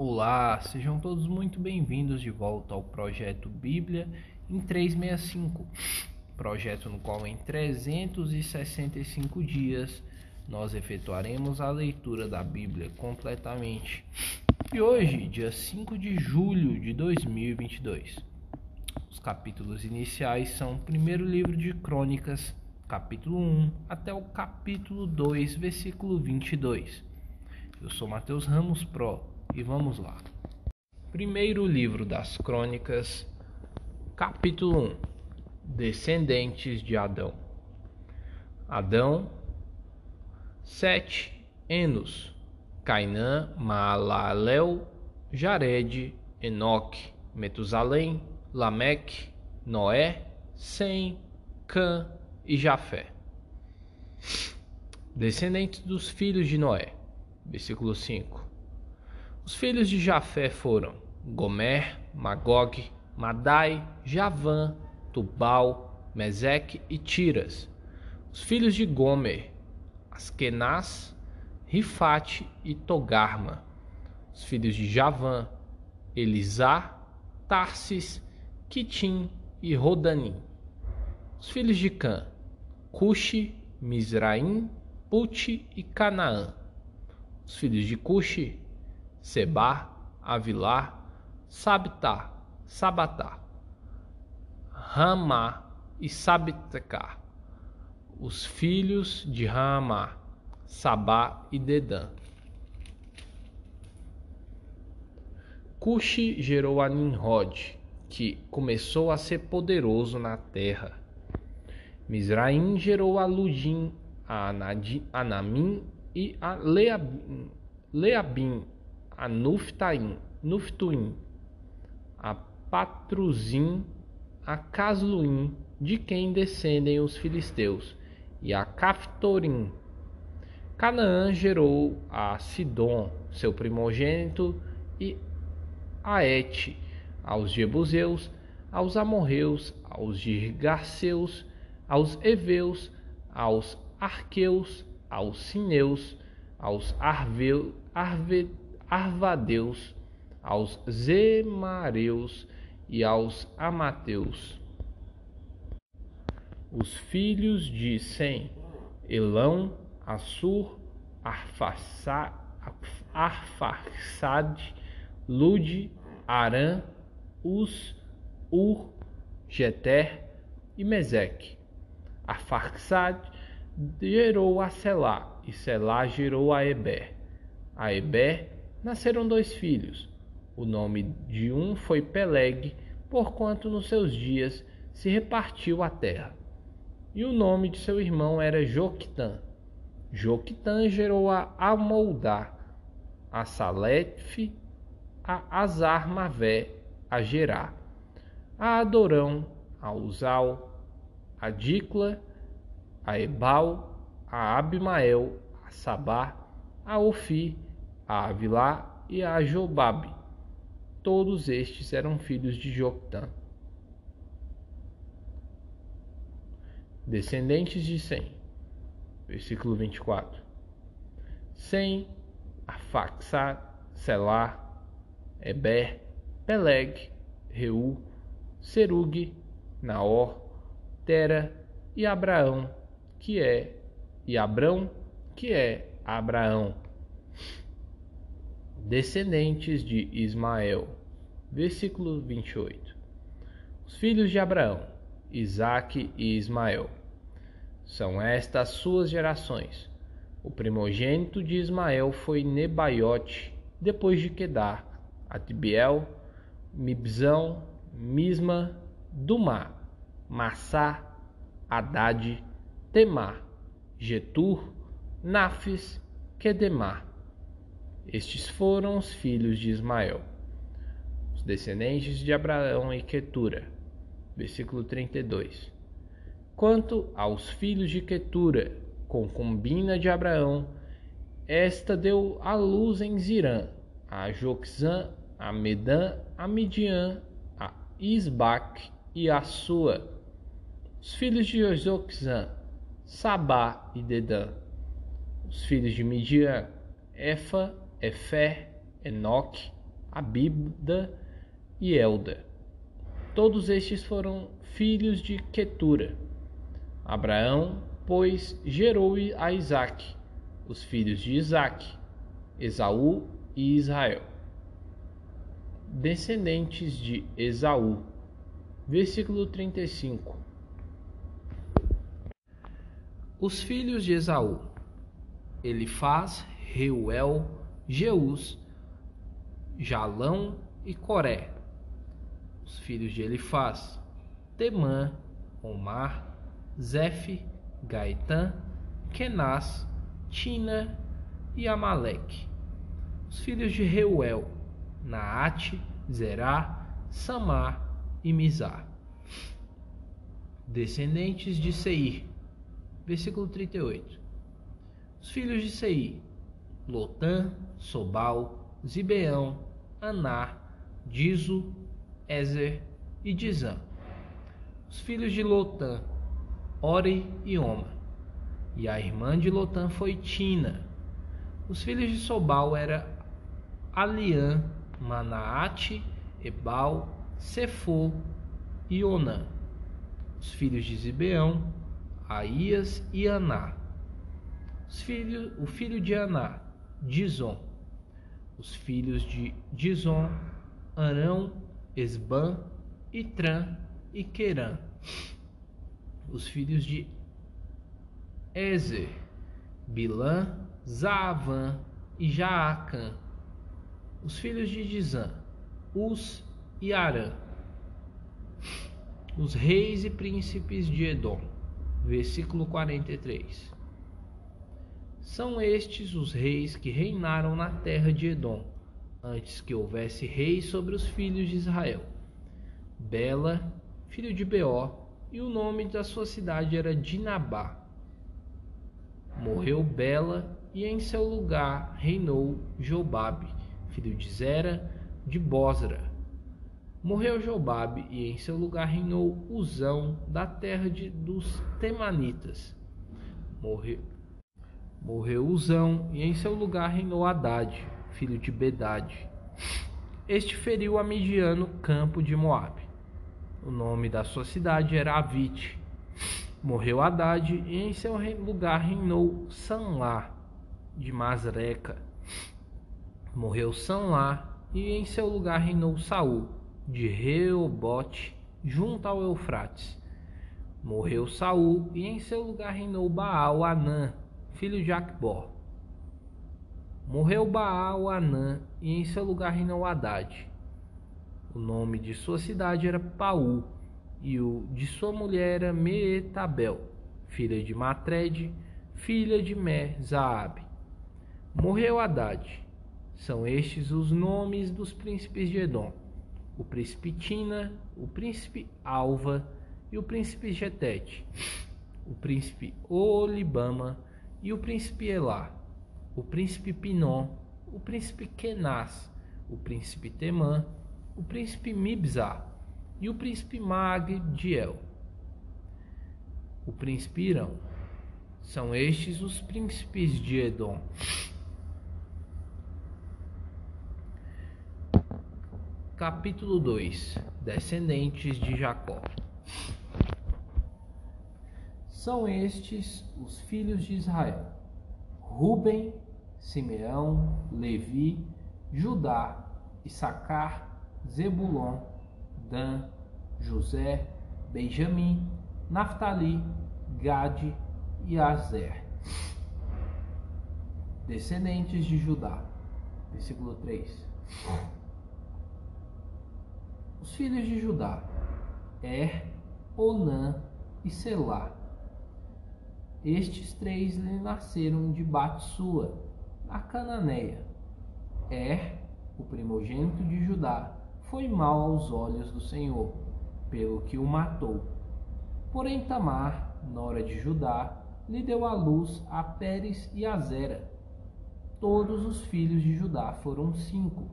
Olá, sejam todos muito bem-vindos de volta ao projeto Bíblia em 365, projeto no qual em 365 dias nós efetuaremos a leitura da Bíblia completamente. E hoje, dia 5 de julho de 2022. Os capítulos iniciais são o primeiro livro de Crônicas, capítulo 1 até o capítulo 2, versículo 22. Eu sou Mateus Ramos Pro e vamos lá. Primeiro livro das Crônicas, capítulo 1 Descendentes de Adão. Adão, Sete, Enos, Cainã, Maalalel, Jared, Enoque, Metusalém, Lameque, Noé, Sem, Cã e Jafé. Descendentes dos filhos de Noé. Versículo 5. Os filhos de Jafé foram Gomer, Magog, Madai, Javã, Tubal, Meseque e Tiras. Os filhos de Gomer, Askenaz, Rifate e Togarma. Os filhos de Javã, Elisá, Tarsis, Quitim e Rodanim. Os filhos de Cã, Cuxi, Misraim, Put e Canaã. Os filhos de Cuxi, Seba, Avilá, Sabtá, Sabatá, Ramá e Sabtecá. Os filhos de Ramá, Sabá e Dedã. Cuxi gerou a Nimrod, que começou a ser poderoso na terra. Misraim gerou a Ludim, a Anamim e a Leabim, Leabim a Nuftaim, Nuftuim, a Patruzim, a Casluim, de quem descendem os filisteus, e a Caftorim. Canaã gerou a Sidom, seu primogênito, e a Et, aos Jebuseus, aos amorreus, aos girgaceus, aos heveus, aos arqueus, aos sineus, aos arveu, arve, arvadeus, aos zemareus e aos amateus. Os filhos de Sem, Elão, Assur, Arfaxad, Lud, Arã, Us, Ur, Jeter e Meseque. Arfaxad gerou a Selá, e Selá gerou a Eber. A Eber nasceram dois filhos. O nome de um foi Peleg, porquanto nos seus dias se repartiu a terra. E o nome de seu irmão era Joquitã. Joquitã gerou a Amoldá, a Salef, a Azar Mavé, a Gerá, a Adorão, a Uzal, a Dicla, a Ebal, a Abimael, a Sabá, a Ofi, a Avilá e a Jobabe. Todos estes eram filhos de Joctã. Descendentes de Sem. Versículo 24. Sem, Afaxá, Selá, Eber, Peleg, Reu, Serug, Naor, Tera e Abraão, que é e Abrão, que é Abraão. Descendentes de Ismael. Versículo 28. Os filhos de Abraão, Isaque e Ismael. São estas suas gerações. O primogênito de Ismael foi Nebaiote, depois de Quedar, Atibiel, Mibzão, Misma, Dumá, Massá, Haddad, Temar, Getur, Nafis, Quedemar. Estes foram os filhos de Ismael, os descendentes de Abraão e Quetura. Versículo 32. Quanto aos filhos de Quetura, concubina de Abraão, esta deu à luz em Zirã, a Joxã, a Medã, a Midian, a Isbac e a sua os filhos de Joxã, Sabá e Dedã. Os filhos de Midian, Efa, Efer, Enoque, Abibda e Elda. Todos estes foram filhos de Quetura. Abraão, pois, gerou a Isaque, os filhos de Isaque, Esaú e Israel. Descendentes de Esaú. Versículo 35. Os filhos de Esaú: Elifaz, Reuel, Jeus, Jalão e Coré. Os filhos de Elifaz: Temã, Omar, Zefe, Gaetã, Kenaz, Tina e Amaleque. Os filhos de Reuel: Naate, Zerá, Samar e Mizar. Descendentes de Seir. Versículo 38. Os filhos de Seir: Lotã, Sobal, Zibeão, Aná, Dizo, Ezer e Dizã. Os filhos de Lotã, Ore e Oma. E a irmã de Lotã foi Tina. Os filhos de Sobal eram Aliã, Manaate, Ebal, Sefo e Onã. Os filhos de Zibeão, Aías e Aná. Os filhos, o filho de Aná, Dizon. Os filhos de Dizon, Arão, Esban, Itran e Querã. Os filhos de Ezer, Bilã, Zaavan e Jaacã. Os filhos de Dizã, Us e Arã. Os reis e príncipes de Edom. Versículo 43. São estes os reis que reinaram na terra de Edom, antes que houvesse reis sobre os filhos de Israel. Bela, filho de Beó, e o nome da sua cidade era Dinabá. Morreu Bela, e em seu lugar reinou Jobabe, filho de Zera, de Bosra. Morreu Jobabe, e em seu lugar reinou Uzão, da terra de, dos Temanitas. Morreu, morreu Uzão, e em seu lugar reinou Haddad, filho de Bedade. Este feriu a Midian no campo de Moabe. O nome da sua cidade era Avite. Morreu Haddad e em seu lugar reinou Sanlá de Masreca. Morreu Sanlá e em seu lugar reinou Saul de Reobote junto ao Eufrates. Morreu Saul e em seu lugar reinou Baal Anã, filho de Acbor. Morreu Baal Anã e em seu lugar reinou Haddad. O nome de sua cidade era Paú, e o de sua mulher era Meetabel, filha de Matred, filha de Me-Zaabe. Morreu Haddad. São estes os nomes dos príncipes de Edom: o príncipe Tina, o príncipe Alva e o príncipe Getete, o príncipe Olibama e o príncipe Elá, o príncipe Pinom, o príncipe Kenaz, o príncipe Temã o príncipe Mibza e o príncipe Magdiel. O príncipe Irão. São estes os príncipes de Edom. Capítulo 2 Descendentes de Jacó São estes os filhos de Israel: Ruben, Simeão, Levi, Judá, Issacar, Zebulon, Dan, José, Benjamim, Naphtali, Gade e Azer. Descendentes de Judá. Versículo 3. Os filhos de Judá: Er, Onã e Selá. Estes três lhe nasceram de Batsua, a Cananeia. Er, o primogênito de Judá, foi mal aos olhos do Senhor, pelo que o matou. Porém, Tamar, nora de Judá, lhe deu à luz a Pérez e a Zera. Todos os filhos de Judá foram cinco.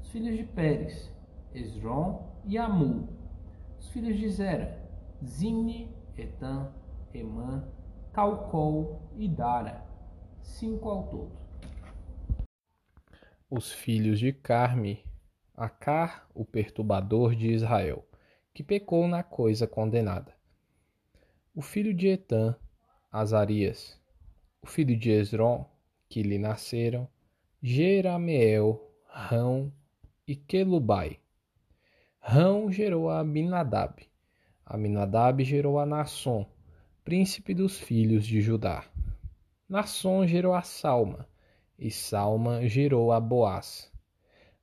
Os filhos de Pérez, Esron e Amu. Os filhos de Zera, Zimni, Etan, Emã, Calcol e Dara. Cinco ao todo. Os filhos de Carme, Acar, o perturbador de Israel, que pecou na coisa condenada. O filho de Etã, Azarias. O filho de Esron, que lhe nasceram, Jerameel, Rão e Quelubai. Rão gerou a Aminadab. Aminadab gerou a Nasson, príncipe dos filhos de Judá. Nasson gerou a Salma, e Salma gerou a Boaz.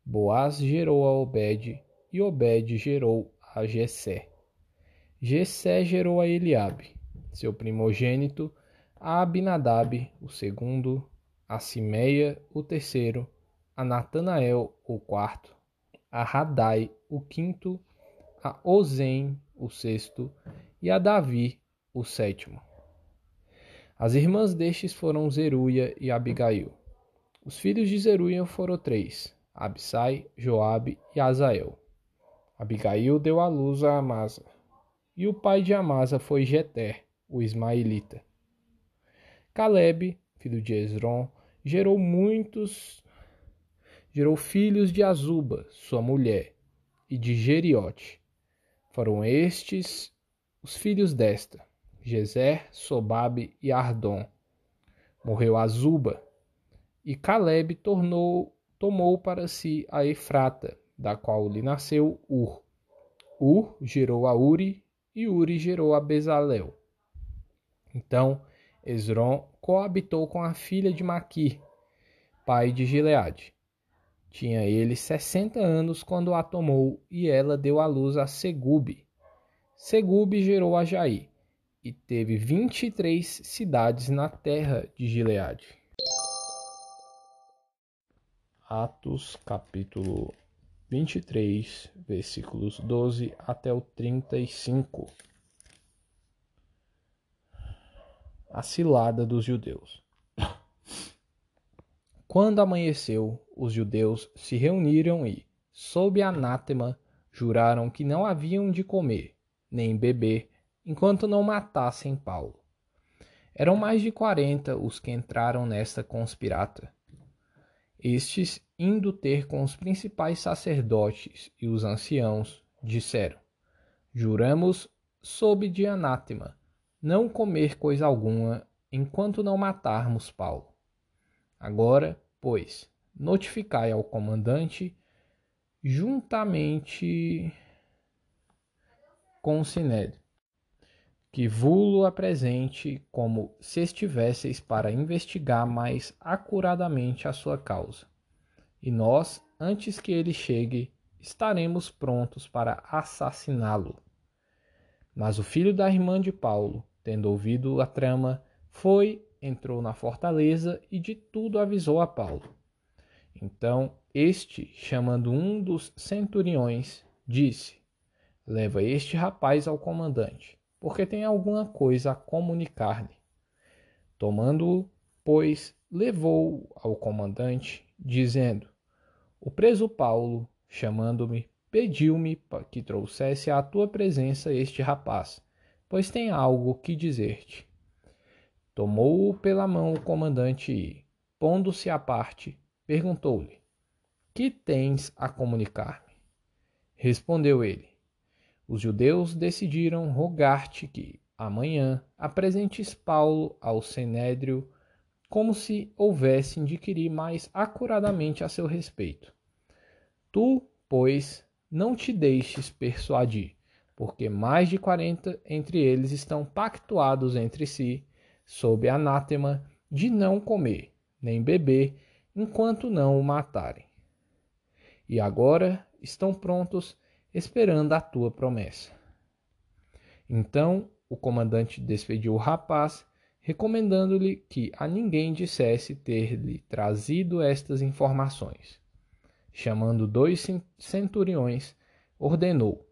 Boaz gerou a Obed, e Obed gerou a Jessé. Jessé gerou a Eliabe, seu primogênito, a Abinadab, o segundo, a Simeia, o terceiro, a Natanael, o quarto, a Radai, o quinto, a Ozem, o sexto, e a Davi, o sétimo. As irmãs destes foram Zeruia e Abigail. Os filhos de Zeruia foram três: Absai, Joabe e Azael. Abigail deu à luz a Amasa, e o pai de Amasa foi Jeter, o ismaelita. Caleb, filho de Esron, gerou muitos gerou filhos de Azuba, sua mulher, e de Geriote. Foram estes os filhos desta, Gezer, Sobabe e Ardom. Morreu Azuba, e Caleb tornou, tomou para si a Efrata, da qual lhe nasceu Ur. Ur gerou a Uri, e Uri gerou a Bezalel. Então Esron coabitou com a filha de Maquir, pai de Gileade. Tinha ele sessenta anos quando a tomou, e ela deu à luz a Segube. Segube gerou a Jair, e teve vinte e três cidades na terra de Gileade. Atos capítulo 23, versículos 12 até o 35. A cilada dos judeus. Quando amanheceu, os judeus se reuniram e, sob anátema, juraram que não haviam de comer, nem beber, enquanto não matassem Paulo. Eram mais de quarenta os que entraram nesta conspirata. Estes, indo ter com os principais sacerdotes e os anciãos, disseram: Juramos, sob de anátema, não comer coisa alguma enquanto não matarmos Paulo. Agora, pois, notificai ao comandante, juntamente com o Sinédrio, que vulo apresente como se estivesseis para investigar mais acuradamente a sua causa. E nós, antes que ele chegue, estaremos prontos para assassiná-lo. Mas o filho da irmã de Paulo, tendo ouvido a trama, foi entrou na fortaleza e de tudo avisou a Paulo. Então este, chamando um dos centuriões, disse: Leva este rapaz ao comandante, porque tem alguma coisa a comunicar-lhe. Tomando-o, pois, levou ao comandante, dizendo: O preso Paulo, chamando-me, pediu-me que trouxesse à tua presença este rapaz, pois tem algo que dizer-te. Tomou-o pela mão o comandante e, pondo-se à parte, perguntou-lhe: Que tens a comunicar-me? Respondeu ele: Os judeus decidiram rogar-te que, amanhã, apresentes Paulo ao Senédrio como se houvesse inquirir mais acuradamente a seu respeito. Tu, pois, não te deixes persuadir, porque mais de quarenta entre eles estão pactuados entre si sob anátema de não comer nem beber enquanto não o matarem. E agora estão prontos esperando a tua promessa. Então o comandante despediu o rapaz, recomendando-lhe que a ninguém dissesse ter-lhe trazido estas informações. Chamando dois centuriões, ordenou: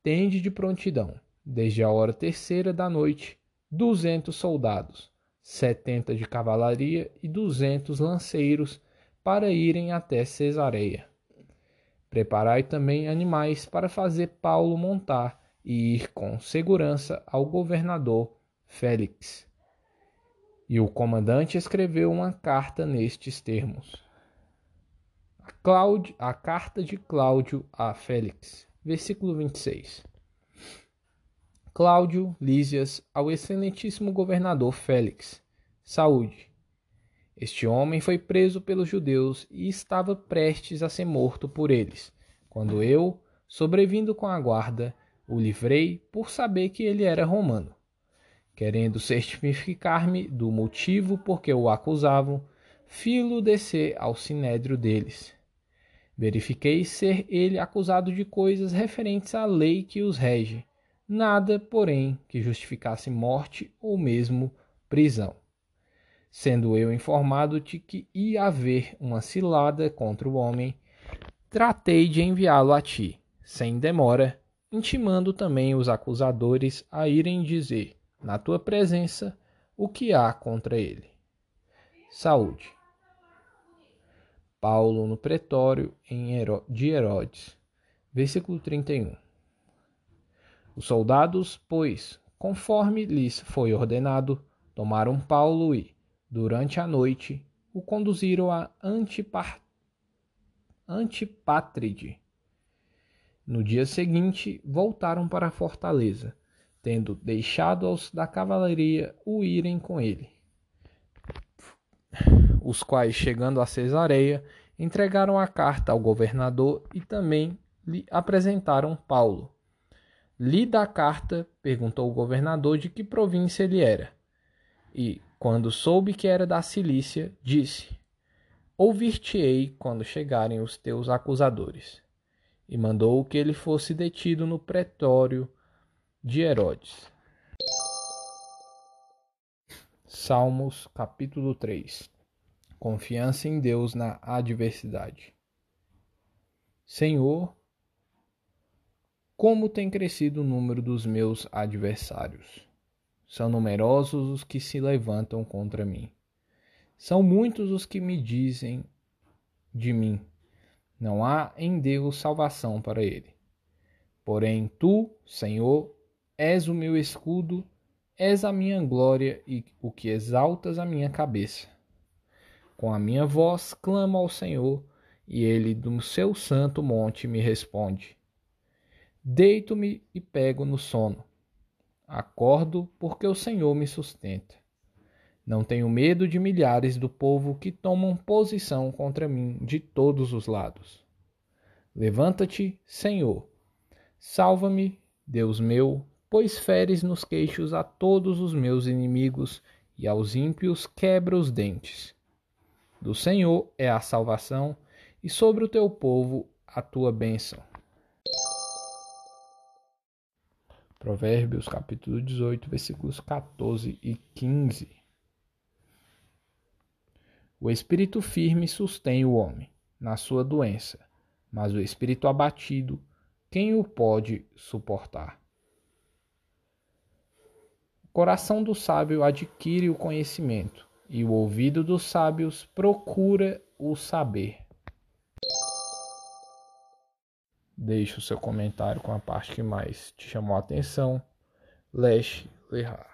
Tende de prontidão, desde a hora terceira da noite, duzentos soldados, setenta de cavalaria e duzentos lanceiros para irem até Cesareia. Preparai também animais para fazer Paulo montar e ir com segurança ao governador Félix. E o comandante escreveu uma carta nestes termos: A Cláudio, a carta de Cláudio a Félix, versículo 26. Cláudio Lísias ao excelentíssimo governador Félix. Saúde. Este homem foi preso pelos judeus e estava prestes a ser morto por eles, quando eu, sobrevindo com a guarda, o livrei por saber que ele era romano. Querendo certificar-me do motivo por que o acusavam, filo descer ao sinédrio deles Verifiquei ser ele acusado de coisas referentes à lei que os rege, nada, porém, que justificasse morte ou mesmo prisão. Sendo eu informado de que ia haver uma cilada contra o homem, tratei de enviá-lo a ti, sem demora, intimando também os acusadores a irem dizer, na tua presença, o que há contra ele. Saúde. Paulo no pretório de Herodes. Versículo 31. Os soldados, pois, conforme lhes foi ordenado, tomaram Paulo e, durante a noite, o conduziram a Antipar... Antipátride. No dia seguinte, voltaram para a fortaleza, tendo deixado aos da cavalaria o irem com ele os quais, chegando a Cesareia, entregaram a carta ao governador e também lhe apresentaram Paulo. Lida a carta, perguntou o governador de que província ele era. E, quando soube que era da Cilícia, disse: Ouvir-te-ei quando chegarem os teus acusadores. E mandou que ele fosse detido no pretório de Herodes. Salmos capítulo 3 Confiança em Deus na adversidade. Senhor, como tem crescido o número dos meus adversários. São numerosos os que se levantam contra mim. São muitos os que me dizem de mim: não há em Deus salvação para ele. Porém, tu, Senhor, és o meu escudo, és a minha glória e o que exaltas a minha cabeça. Com a minha voz clamo ao Senhor, e ele do seu santo monte me responde. Deito-me e pego no sono. Acordo porque o Senhor me sustenta. Não tenho medo de milhares do povo que tomam posição contra mim de todos os lados. Levanta-te, Senhor. Salva-me, Deus meu, pois feres nos queixos a todos os meus inimigos e aos ímpios quebra os dentes. Do Senhor é a salvação, e sobre o teu povo a tua bênção. Provérbios capítulo 18, versículos 14 e 15. O espírito firme sustém o homem na sua doença, mas o espírito abatido, quem o pode suportar? O coração do sábio adquire o conhecimento, e o ouvido dos sábios procura o saber. Deixe o seu comentário com a parte que mais te chamou a atenção. Leste Lerrar.